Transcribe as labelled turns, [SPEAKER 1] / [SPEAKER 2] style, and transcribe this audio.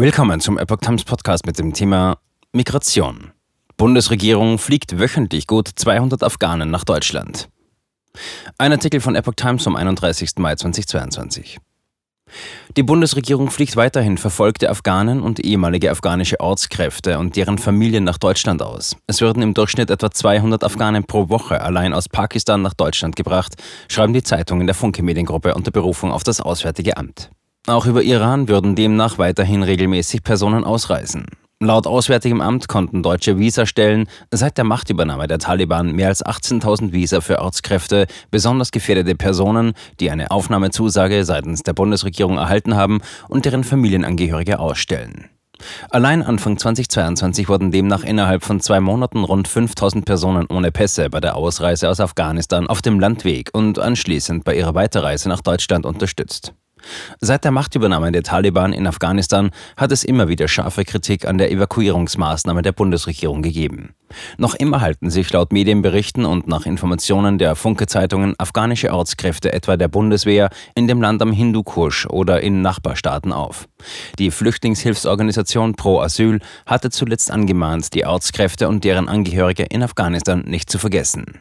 [SPEAKER 1] Willkommen zum Epoch Times Podcast mit dem Thema Migration. Bundesregierung fliegt wöchentlich gut 200 Afghanen nach Deutschland. Ein Artikel von Epoch Times vom 31. Mai 2022. Die Bundesregierung fliegt weiterhin verfolgte Afghanen und ehemalige afghanische Ortskräfte und deren Familien nach Deutschland aus. Es würden im Durchschnitt etwa 200 Afghanen pro Woche allein aus Pakistan nach Deutschland gebracht, schreiben die Zeitungen der Funke Mediengruppe unter Berufung auf das Auswärtige Amt. Auch über Iran würden demnach weiterhin regelmäßig Personen ausreisen. Laut Auswärtigem Amt konnten deutsche Visastellen seit der Machtübernahme der Taliban mehr als 18.000 Visa für Ortskräfte, besonders gefährdete Personen, die eine Aufnahmezusage seitens der Bundesregierung erhalten haben und deren Familienangehörige ausstellen. Allein Anfang 2022 wurden demnach innerhalb von zwei Monaten rund 5000 Personen ohne Pässe bei der Ausreise aus Afghanistan auf dem Landweg und anschließend bei ihrer Weiterreise nach Deutschland unterstützt. Seit der Machtübernahme der Taliban in Afghanistan hat es immer wieder scharfe Kritik an der Evakuierungsmaßnahme der Bundesregierung gegeben. Noch immer halten sich laut Medienberichten und nach Informationen der Funke-Zeitungen afghanische Ortskräfte etwa der Bundeswehr in dem Land am Hindukusch oder in Nachbarstaaten auf. Die Flüchtlingshilfsorganisation Pro Asyl hatte zuletzt angemahnt, die Ortskräfte und deren Angehörige in Afghanistan nicht zu vergessen.